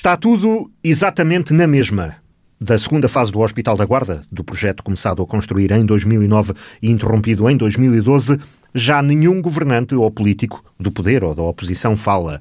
Está tudo exatamente na mesma. Da segunda fase do Hospital da Guarda, do projeto começado a construir em 2009 e interrompido em 2012, já nenhum governante ou político do poder ou da oposição fala.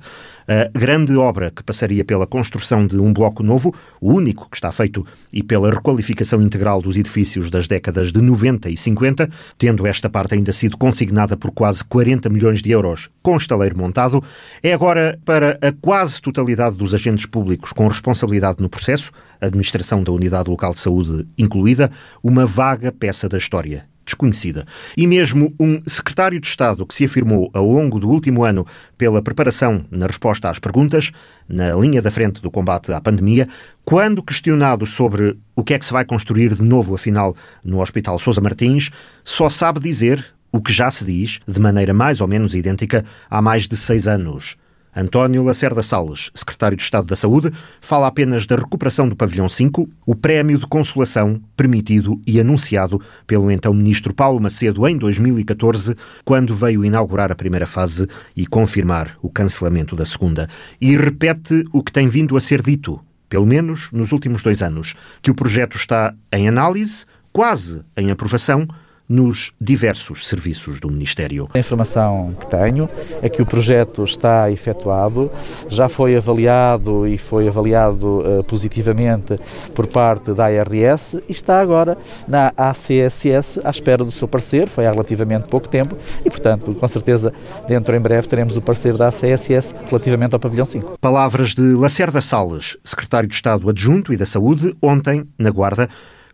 A grande obra que passaria pela construção de um bloco novo, o único que está feito, e pela requalificação integral dos edifícios das décadas de 90 e 50, tendo esta parte ainda sido consignada por quase 40 milhões de euros com estaleiro montado, é agora para a quase totalidade dos agentes públicos com responsabilidade no processo, administração da Unidade Local de Saúde incluída, uma vaga peça da história desconhecida. E mesmo um secretário de Estado que se afirmou ao longo do último ano pela preparação na resposta às perguntas, na linha da frente do combate à pandemia, quando questionado sobre o que é que se vai construir de novo, afinal, no Hospital Sousa Martins, só sabe dizer o que já se diz, de maneira mais ou menos idêntica, há mais de seis anos. António Lacerda Salles, secretário de Estado da Saúde, fala apenas da recuperação do pavilhão 5, o prémio de consolação permitido e anunciado pelo então ministro Paulo Macedo em 2014, quando veio inaugurar a primeira fase e confirmar o cancelamento da segunda. E repete o que tem vindo a ser dito, pelo menos nos últimos dois anos, que o projeto está em análise, quase em aprovação, nos diversos serviços do Ministério. A informação que tenho é que o projeto está efetuado, já foi avaliado e foi avaliado uh, positivamente por parte da ARS e está agora na ACSS à espera do seu parecer, foi há relativamente pouco tempo e, portanto, com certeza, dentro em breve teremos o parecer da ACSS relativamente ao pavilhão 5. Palavras de Lacerda Salles, secretário de Estado adjunto e da Saúde, ontem, na Guarda,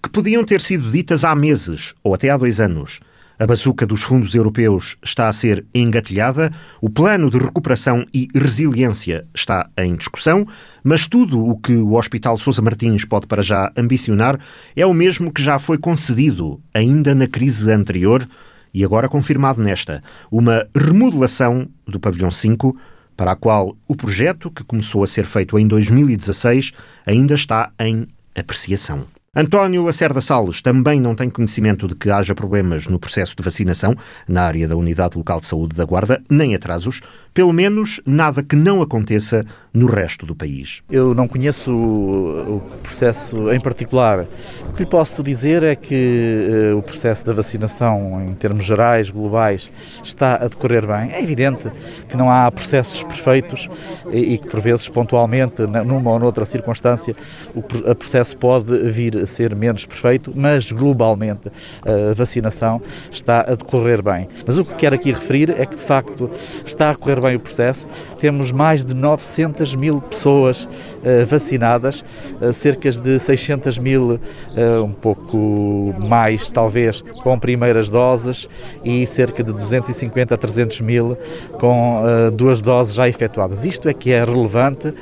que podiam ter sido ditas há meses ou até há dois anos. A bazuca dos fundos europeus está a ser engatilhada, o plano de recuperação e resiliência está em discussão, mas tudo o que o Hospital Sousa Martins pode para já ambicionar é o mesmo que já foi concedido ainda na crise anterior e agora confirmado nesta: uma remodelação do Pavilhão 5, para a qual o projeto, que começou a ser feito em 2016, ainda está em apreciação. António Lacerda Salles também não tem conhecimento de que haja problemas no processo de vacinação na área da Unidade Local de Saúde da Guarda, nem atrasos, pelo menos nada que não aconteça no resto do país. Eu não conheço o processo em particular. O que lhe posso dizer é que uh, o processo da vacinação, em termos gerais, globais, está a decorrer bem. É evidente que não há processos perfeitos e, e que, por vezes, pontualmente, numa ou noutra circunstância, o processo pode vir a ser menos perfeito, mas globalmente a vacinação está a decorrer bem. Mas o que quero aqui referir é que, de facto, está a correr bem o processo. Temos mais de 900 mil pessoas uh, vacinadas, uh, cerca de 600 mil, uh, um pouco mais talvez, com primeiras doses e cerca de 250 a 300 mil com duas doses já efetuadas. Isto é que é relevante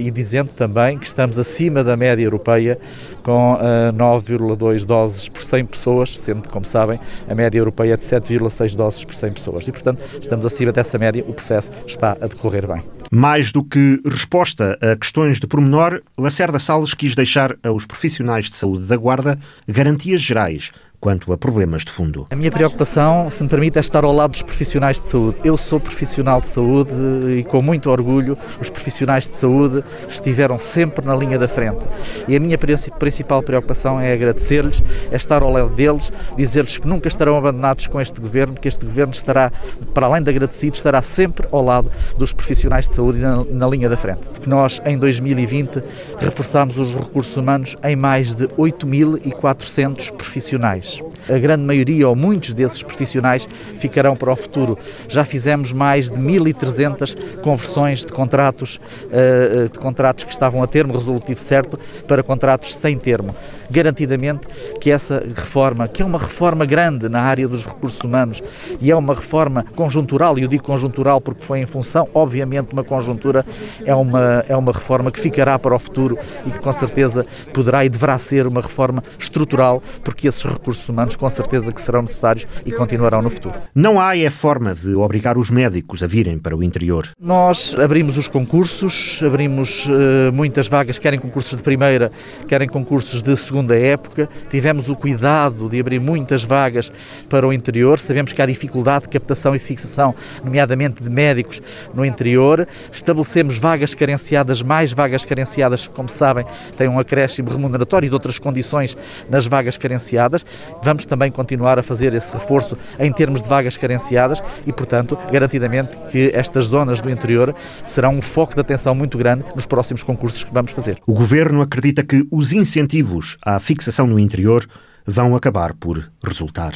e dizendo também que estamos acima da média europeia com uh, eh, 9,2 doses por 100 pessoas, sendo como sabem, a média europeia é de 7,6 doses por 100 pessoas. E, portanto, estamos acima dessa média, o processo está a decorrer bem. Mais do que resposta a questões de pormenor, Lacerda Salles quis deixar aos profissionais de saúde da Guarda garantias gerais quanto a problemas de fundo. A minha preocupação, se me permite, é estar ao lado dos profissionais de saúde. Eu sou profissional de saúde e, com muito orgulho, os profissionais de saúde estiveram sempre na linha da frente. E a minha principal preocupação é agradecer-lhes, é estar ao lado deles, dizer-lhes que nunca estarão abandonados com este governo, que este governo estará, para além de agradecido, estará sempre ao lado dos profissionais de saúde na, na linha da frente. Nós, em 2020, reforçámos os recursos humanos em mais de 8.400 profissionais profissionais. A grande maioria ou muitos desses profissionais ficarão para o futuro. Já fizemos mais de 1.300 conversões de contratos, eh, de contratos que estavam a termo resolutivo certo para contratos sem termo. Garantidamente que essa reforma, que é uma reforma grande na área dos recursos humanos e é uma reforma conjuntural, e eu digo conjuntural porque foi em função, obviamente, de uma conjuntura, é uma, é uma reforma que ficará para o futuro e que com certeza poderá e deverá ser uma reforma estrutural, porque esses recursos recursos humanos com certeza que serão necessários e continuarão no futuro. Não há é forma de obrigar os médicos a virem para o interior. Nós abrimos os concursos, abrimos uh, muitas vagas, querem concursos de primeira, querem concursos de segunda época. Tivemos o cuidado de abrir muitas vagas para o interior. Sabemos que há dificuldade de captação e fixação, nomeadamente de médicos no interior. Estabelecemos vagas carenciadas, mais vagas carenciadas, como sabem, têm um acréscimo remuneratório e de outras condições nas vagas carenciadas. Vamos também continuar a fazer esse reforço em termos de vagas carenciadas e, portanto, garantidamente que estas zonas do interior serão um foco de atenção muito grande nos próximos concursos que vamos fazer. O Governo acredita que os incentivos à fixação no interior vão acabar por resultar.